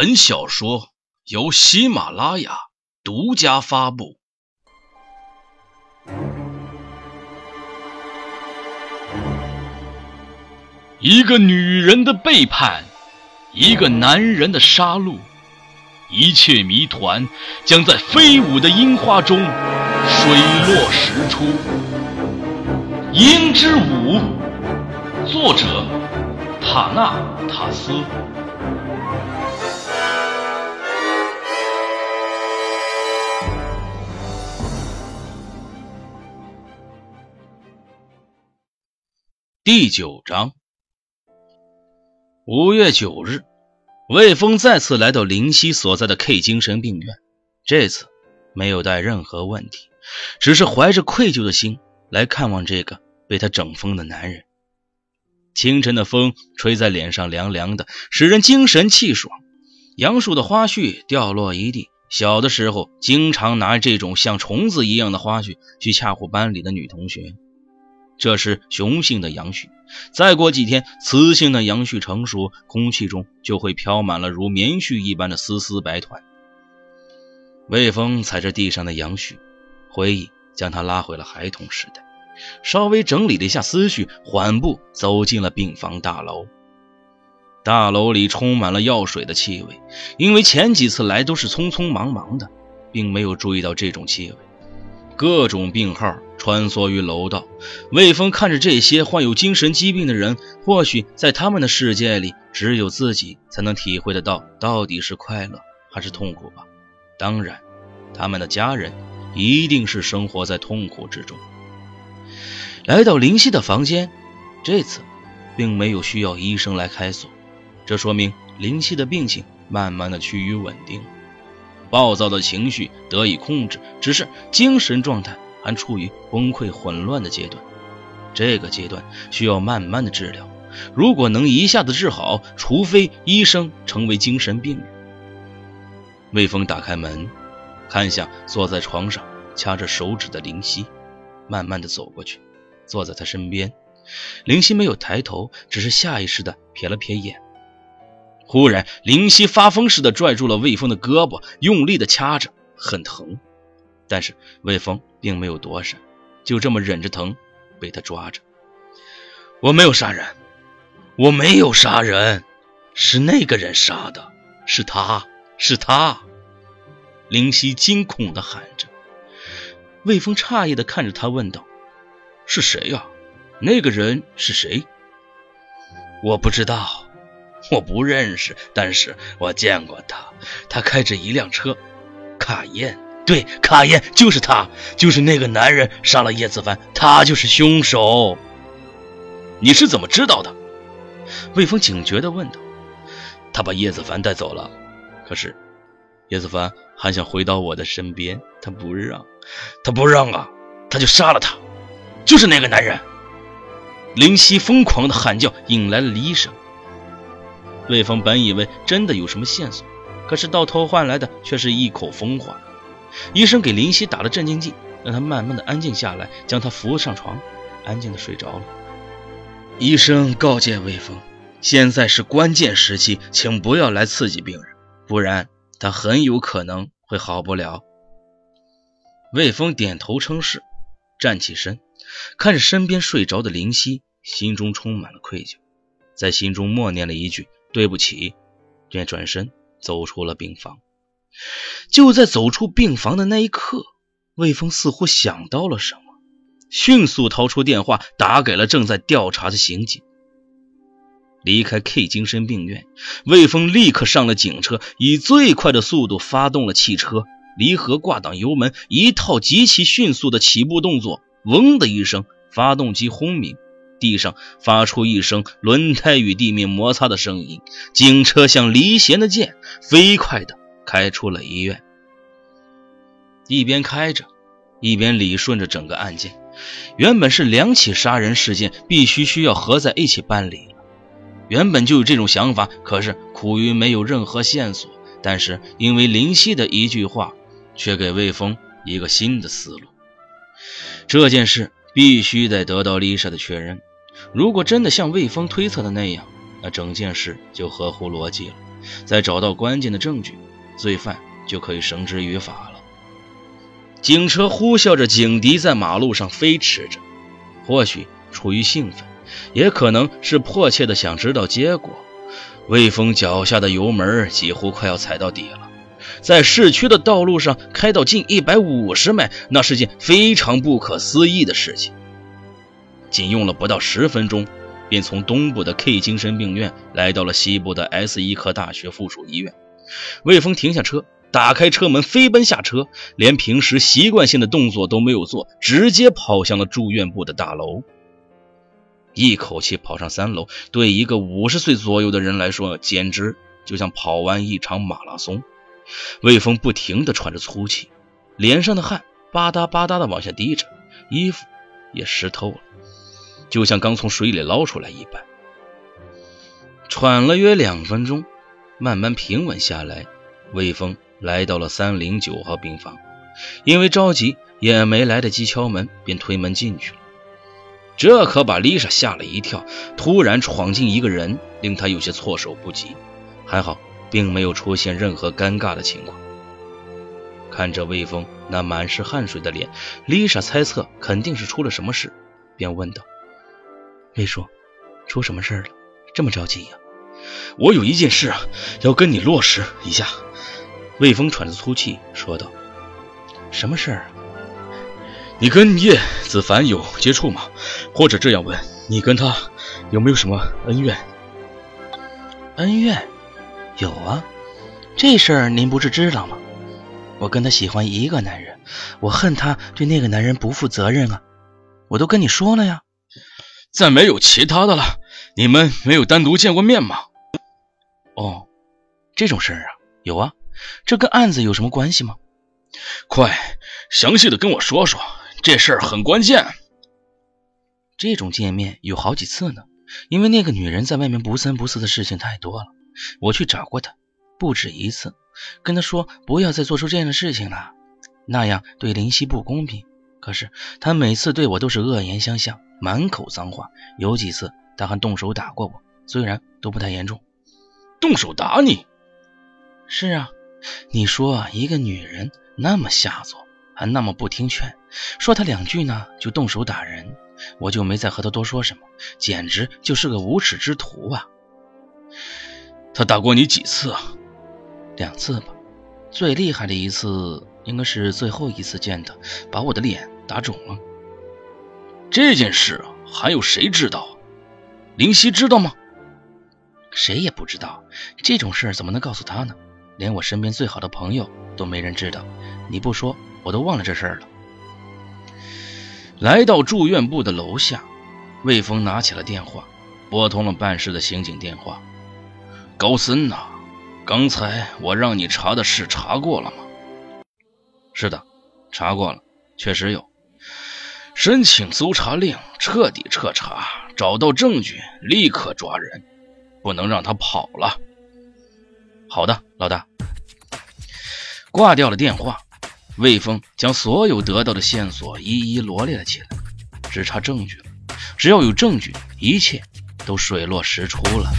本小说由喜马拉雅独家发布。一个女人的背叛，一个男人的杀戮，一切谜团将在飞舞的樱花中水落石出。《樱之舞》，作者塔纳塔斯。第九章，五月九日，魏峰再次来到林夕所在的 K 精神病院。这次没有带任何问题，只是怀着愧疚的心来看望这个被他整疯的男人。清晨的风吹在脸上，凉凉的，使人精神气爽。杨树的花絮掉落一地。小的时候，经常拿这种像虫子一样的花絮去吓唬班里的女同学。这是雄性的杨絮，再过几天，雌性的杨絮成熟，空气中就会飘满了如棉絮一般的丝丝白团。魏峰踩着地上的杨絮，回忆将他拉回了孩童时代。稍微整理了一下思绪，缓步走进了病房大楼。大楼里充满了药水的气味，因为前几次来都是匆匆忙忙的，并没有注意到这种气味。各种病号穿梭于楼道，魏峰看着这些患有精神疾病的人，或许在他们的世界里，只有自己才能体会得到到底是快乐还是痛苦吧。当然，他们的家人一定是生活在痛苦之中。来到林夕的房间，这次并没有需要医生来开锁，这说明林夕的病情慢慢的趋于稳定。暴躁的情绪得以控制，只是精神状态还处于崩溃混乱的阶段。这个阶段需要慢慢的治疗，如果能一下子治好，除非医生成为精神病人。魏峰打开门，看向坐在床上掐着手指的林夕，慢慢的走过去，坐在他身边。林夕没有抬头，只是下意识的瞥了瞥眼。忽然，林夕发疯似的拽住了魏峰的胳膊，用力的掐着，很疼。但是魏峰并没有躲闪，就这么忍着疼，被他抓着。我没有杀人，我没有杀人，是那个人杀的，是他，是他！林夕惊恐的喊着。魏峰诧异的看着他，问道：“是谁呀？那个人是谁？”我不知道。我不认识，但是我见过他。他开着一辆车，卡宴。对，卡宴就是他，就是那个男人杀了叶子凡，他就是凶手。你是怎么知道的？魏峰警觉地问道。他把叶子凡带走了，可是叶子凡还想回到我的身边，他不让，他不让啊，他就杀了他，就是那个男人。林夕疯狂的喊叫引来了医生。魏峰本以为真的有什么线索，可是到头换来的却是一口疯话。医生给林夕打了镇静剂，让他慢慢的安静下来，将他扶上床，安静的睡着了。医生告诫魏峰，现在是关键时期，请不要来刺激病人，不然他很有可能会好不了。魏峰点头称是，站起身，看着身边睡着的林夕，心中充满了愧疚，在心中默念了一句。对不起，便转身走出了病房。就在走出病房的那一刻，魏峰似乎想到了什么，迅速掏出电话打给了正在调查的刑警。离开 K 精神病院，魏峰立刻上了警车，以最快的速度发动了汽车，离合、挂挡、油门，一套极其迅速的起步动作。嗡的一声，发动机轰鸣。地上发出一声轮胎与地面摩擦的声音，警车像离弦的箭，飞快地开出了医院。一边开着，一边理顺着整个案件。原本是两起杀人事件，必须需要合在一起办理。原本就有这种想法，可是苦于没有任何线索。但是因为林夕的一句话，却给魏峰一个新的思路。这件事必须得得到丽莎的确认。如果真的像魏峰推测的那样，那整件事就合乎逻辑了。再找到关键的证据，罪犯就可以绳之于法了。警车呼啸着警笛在马路上飞驰着，或许出于兴奋，也可能是迫切的想知道结果。魏峰脚下的油门几乎快要踩到底了，在市区的道路上开到近一百五十迈，那是件非常不可思议的事情。仅用了不到十分钟，便从东部的 K 精神病院来到了西部的 S 医科大学附属医院。魏峰停下车。打开车门，飞奔下车，连平时习惯性的动作都没有做，直接跑向了住院部的大楼。一口气跑上三楼，对一个五十岁左右的人来说，简直就像跑完一场马拉松。魏峰不停地喘着粗气，脸上的汗吧嗒吧嗒地往下滴着，衣服也湿透了，就像刚从水里捞出来一般。喘了约两分钟，慢慢平稳下来，魏峰。来到了三零九号病房，因为着急，也没来得及敲门，便推门进去了。这可把丽莎吓了一跳，突然闯进一个人，令她有些措手不及。还好，并没有出现任何尴尬的情况。看着魏峰那满是汗水的脸，丽莎猜测肯定是出了什么事，便问道：“魏叔，出什么事了？这么着急呀？”“我有一件事啊，要跟你落实一下。”魏峰喘着粗气说道：“什么事儿啊？你跟叶子凡有接触吗？或者这样问，你跟他有没有什么恩怨？”恩怨？有啊，这事儿您不是知道吗？我跟他喜欢一个男人，我恨他对那个男人不负责任啊！我都跟你说了呀。再没有其他的了？你们没有单独见过面吗？哦，这种事儿啊，有啊。这跟案子有什么关系吗？快详细的跟我说说，这事儿很关键。这种见面有好几次呢，因为那个女人在外面不三不四的事情太多了，我去找过她不止一次，跟她说不要再做出这样的事情了，那样对林夕不公平。可是她每次对我都是恶言相向，满口脏话，有几次他还动手打过我，虽然都不太严重。动手打你？是啊。你说一个女人那么下作，还那么不听劝，说她两句呢就动手打人，我就没再和她多说什么，简直就是个无耻之徒啊！他打过你几次啊？两次吧，最厉害的一次应该是最后一次见他，把我的脸打肿了。这件事还有谁知道？林夕知道吗？谁也不知道，这种事怎么能告诉他呢？连我身边最好的朋友都没人知道，你不说我都忘了这事儿了。来到住院部的楼下，魏峰拿起了电话，拨通了办事的刑警电话。高森呐，刚才我让你查的事查过了吗？是的，查过了，确实有。申请搜查令，彻底彻查，找到证据立刻抓人，不能让他跑了。好的，老大。挂掉了电话，魏峰将所有得到的线索一一罗列了起来，只差证据了。只要有证据，一切都水落石出了。